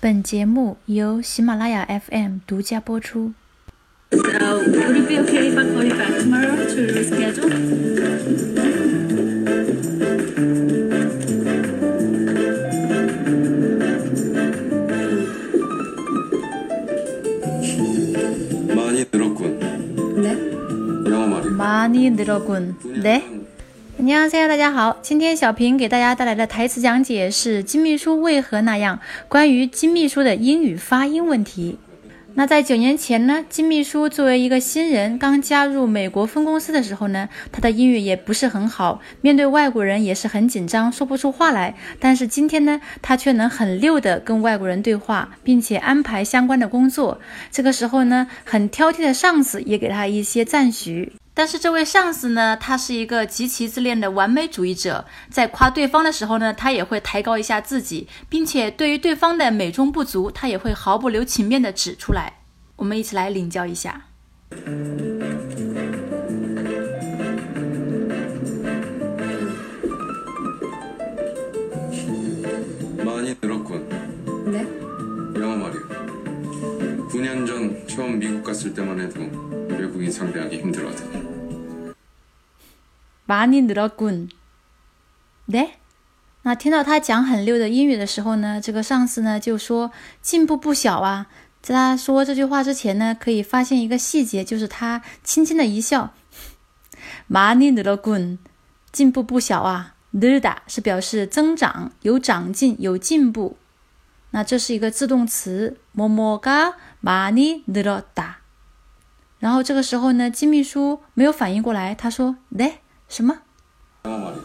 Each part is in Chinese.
本节目由喜马拉雅 FM 独家播出。 So would it be okay if I call you back tomorrow to reschedule? 많이 늘었군. 네. 영어 말이. 많이 늘었군. 네. 你好，先生。大家好，今天小平给大家带来的台词讲解是《金秘书为何那样》。关于金秘书的英语发音问题，那在九年前呢？金秘书作为一个新人，刚加入美国分公司的时候呢，他的英语也不是很好，面对外国人也是很紧张，说不出话来。但是今天呢，他却能很溜的跟外国人对话，并且安排相关的工作。这个时候呢，很挑剔的上司也给他一些赞许。但是这位上司呢，他是一个极其自恋的完美主义者，在夸对方的时候呢，他也会抬高一下自己，并且对于对方的美中不足，他也会毫不留情面的指出来。我们一起来领教一下。 많이 늘었군. 네. 영어 말이야. 9년 전 처음 미국 갔을 때만 해도 외국인 상대하기 힘들었다. 많이 늘었군. 네？那听到他讲很溜的英语的时候呢，这个上司呢就说进步不小啊。在他说这句话之前呢，可以发现一个细节，就是他轻轻的一笑。많이늘었군，进步不小啊。늘다是表示增长、有长进、有进步。那这是一个自动词，뭐뭐가많이늘었다。然后这个时候呢，金秘书没有反应过来，他说：“네 什么？ 영어 말이야.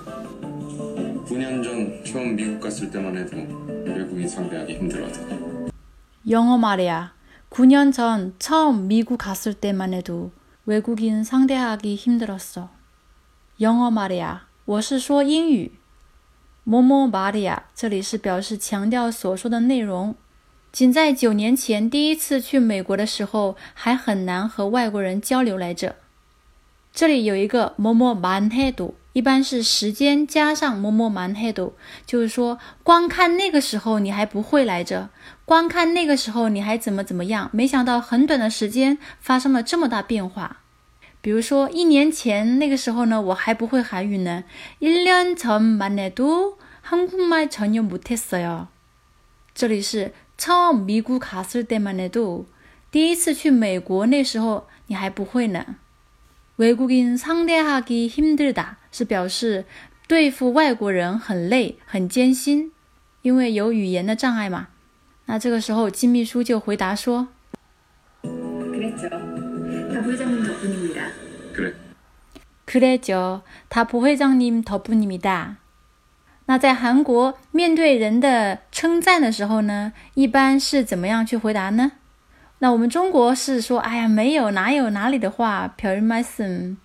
9년 전 처음 미국 갔을 때만 해도 외국인 상대하기 힘들었다. 영어 말이야. 9년 전 처음 미국 갔을 때만 해도 외국인 상대하기 힘들었어. 영어 말이야. 我是说英语。뭐뭐 말이야. 这里是表示强调所说的内容。仅在九年前第一次去美国的时候，还很难和外国人交流来着。 这里有一个뭐뭐만해도，一般是时间加上뭐뭐만해도，就是说光看那个时候你还不会来着，光看那个时候你还怎么怎么样，没想到很短的时间发生了这么大变化。比如说一年前那个时候呢，我还不会韩语呢。1년전만해도한국말전혀못했어요。这里是처음미국갔을때만해도，第一次去美国那时候你还不会呢。 외국인 상대하기 힘들다 是表示对付外国人很累、很艰辛，因为有语言的障碍嘛。那这个时候金秘书就回答说 그랬죠. 다 부회장님 덕분입니다. 그래. ：“그래죠，他부회장님 덕분입니다。”那在韩国面对人的称赞的时候呢，一般是怎么样去回答呢？ 那我们中国是说，哎呀，没有，哪有哪里的话，별말씀。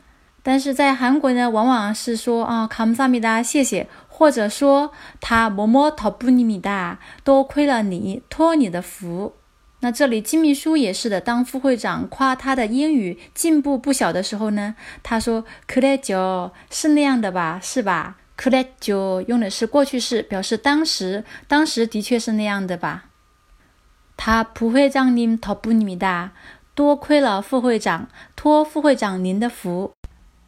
但是在韩国呢，往往是说啊，감사합니다，谢谢，或者说他뭐뭐덕분입니다，多亏了你，托你的福。那这里金秘书也是的，当副会长夸他的英语进步不小的时候呢，他说그래죠，是那样的吧，是吧？그랬죠用的是过去式，表示当时，当时的确是那样的吧。 他부회장님덕분입니다，多亏了副会长，托副会长您的福。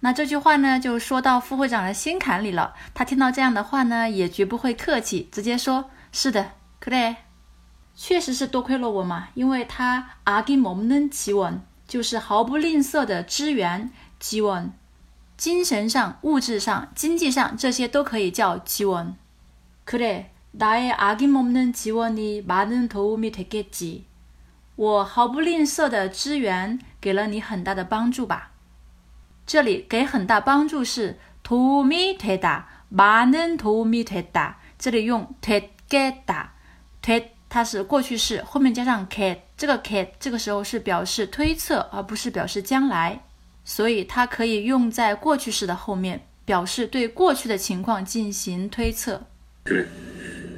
那这句话呢，就说到副会长的心坎里了。他听到这样的话呢，也绝不会客气，直接说：“是的，그래，确实是多亏了我嘛，因为他아낌없는지원就是毫不吝啬的支援，지원，精神上、物质上、经济上这些都可以叫지원。그래 나의아낌없는지원이많은도움이됐겠지。我毫不吝啬的支援，给了你很大的帮助吧。这里给很大帮助是도움이되다많은도움이됐다这里用됐겠다 됐它是过去式，后面加上 get，这个 get 这个时候是表示推测，而不是表示将来，所以它可以用在过去式的后面，表示对过去的情况进行推测。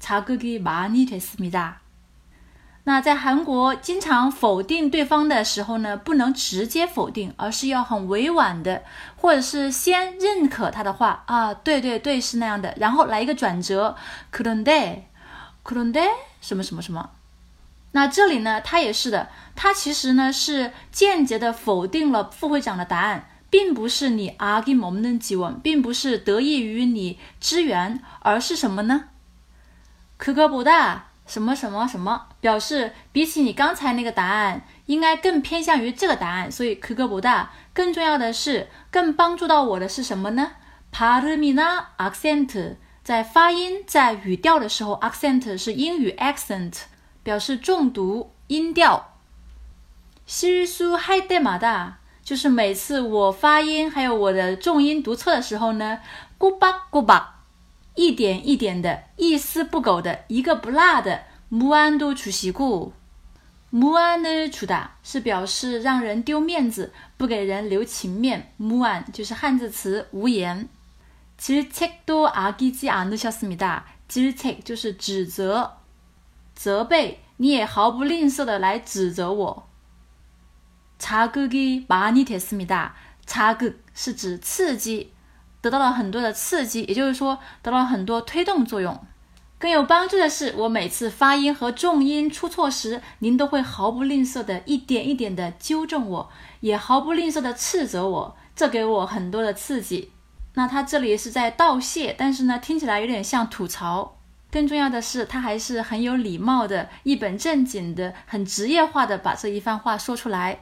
자극이많이됐습니다”那在韩国，经常否定对方的时候呢，不能直接否定，而是要很委婉的，或者是先认可他的话啊，对对对，是那样的，然后来一个转折，그런데可能的什么什么什么，那这里呢，他也是的，他其实呢是间接的否定了副会长的答案，并不是你阿给某能吉文，并不是得益于你支援，而是什么呢？ 可可不大，什么什么什么，表示比起你刚才那个答案，应该更偏向于这个答案。所以可可不大。更重要的是，更帮助到我的是什么呢？Parmina accent，在发音、在语调的时候，accent 是英语 accent，表示重读音调。稀疏嗨得马大，就是每次我发音还有我的重音读错的时候呢，咕巴咕巴。一点一点的，一丝不苟的，一个不落的，무안도주시 고， 무안을주다是表示让人丢面子，不给人留情面。무안就是汉字词无言。질책도아끼지않으셨습니다 질책就是指责、责备，你也毫不吝啬的来指责我。자극이많이됐습니다 자극是指刺激， 得到了很多的刺激，也就是说得到了很多推动作用。更有帮助的是，我每次发音和重音出错时，您都会毫不吝啬的一点一点的纠正我，也毫不吝啬的斥责我，这给我很多的刺激。那他这里是在道谢，但是呢，听起来有点像吐槽。更重要的是，他还是很有礼貌的，一本正经的，很职业化的把这一番话说出来。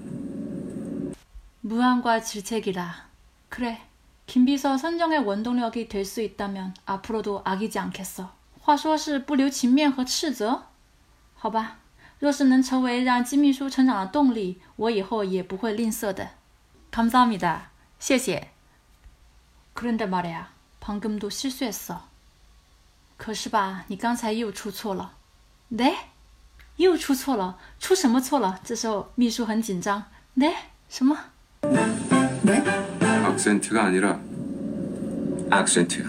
무한과질책이라그래김비서선정의원동력이될수있다면앞으로도아끼지않겠어话说是不留情面和斥责，好吧。若是能成为让金秘书成长的动力，我以后也不会吝啬的。감사합니 다， 谢谢。그런데말이야방금도실수했어可是吧，你刚才又出错了。네又出错了，出什么错了？这时候秘书很紧张。네什么？ 네? 악센트가아니라악센트야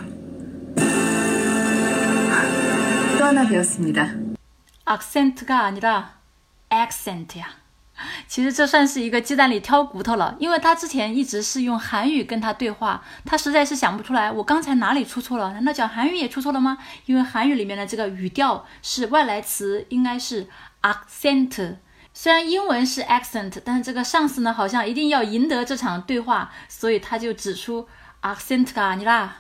또 하나 배웠습니다. accent가 아니라 accent야。其实这算是一个鸡蛋里挑骨头了，因为他之前一直是用韩语跟他对话，他实在是想不出来我刚才哪里出错了？难道讲韩语也出错了吗？因为韩语里面的这个语调是外来词，应该是 accent。 虽然英文是 accent，但是这个上司呢，好像一定要赢得这场对话，所以他就指出 accent 啊，你啦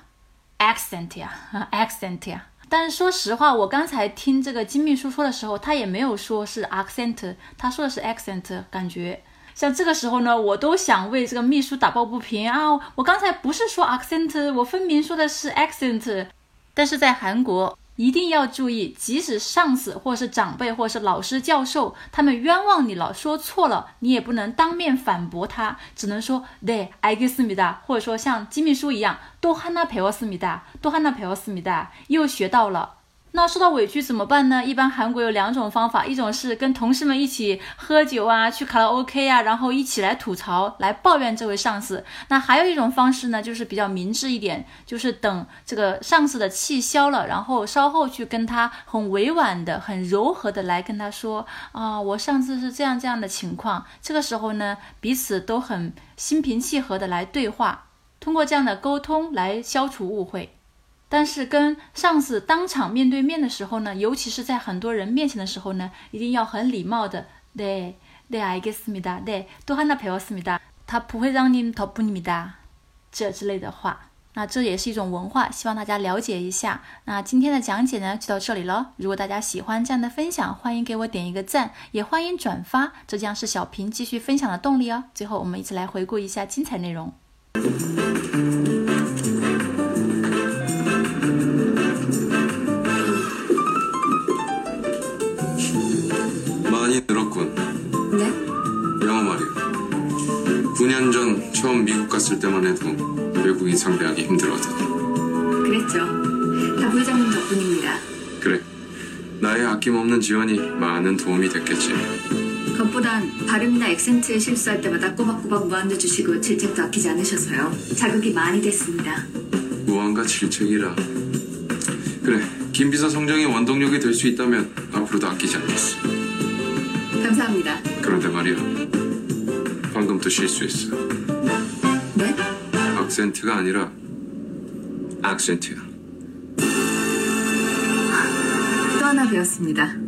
，accent 呀，accent 呀。但是说实话，我刚才听这个金秘书说的时候，他也没有说是 accent，他说的是 accent。感觉像这个时候呢，我都想为这个秘书打抱不平啊！我刚才不是说 accent，我分明说的是 accent。但是在韩国。一定要注意，即使上司或是长辈或是老师教授，他们冤枉你了，说错了，你也不能当面反驳他，只能说对，알겠습니 다， 或者说像金秘书一样，또하나배웠습니 다， 또하나배웠습니 다， 又学到了。 那受到委屈怎么办呢？一般韩国有两种方法，一种是跟同事们一起喝酒啊，去卡拉 OK 啊，然后一起来吐槽、来抱怨这位上司。那还有一种方式呢，就是比较明智一点，就是等这个上司的气消了，然后稍后去跟他很委婉的、很柔和的来跟他说啊，我上次是这样这样的情况。这个时候呢，彼此都很心平气和的来对话，通过这样的沟通来消除误会。但是跟上司当场面对面的时候呢，尤其是在很多人面前的时候呢，一定要很礼貌的，对，对，알겠습니 다， 对，또하나배웠습니 다， 他不会让你더뿐입니 다， 这之类的话。 那这也是一种文化，希望大家了解一下。那今天的讲解呢就到这里了。如果大家喜欢这样的分享，欢迎给我点一个赞，也欢迎转发，这将是小平继续分享的动力哦。最后，我们一起来回顾一下精彩内容。 9년 전 처음 미국 갔을 때만 해도 외국인 상대하기 힘들거든. 그랬죠. 다 부회장님 덕분입니다. 그래. 나의 아낌없는 지원이 많은 도움이 됐겠지. 그것보단 발음이나 액센트에 실수할 때마다 꼬박꼬박 무안도 주시고 질책도 아끼지 않으셔서요. 자극이 많이 됐습니다. 무한과 질책이라. 그래. 김 비서 성장의 원동력이 될 수 있다면 앞으로도 아끼지 않겠어. 감사합니다. 그런데 말이야. 방금 또 실수했어. 네? 악센트가 아니라 악센트야. 또 하나 배웠습니다.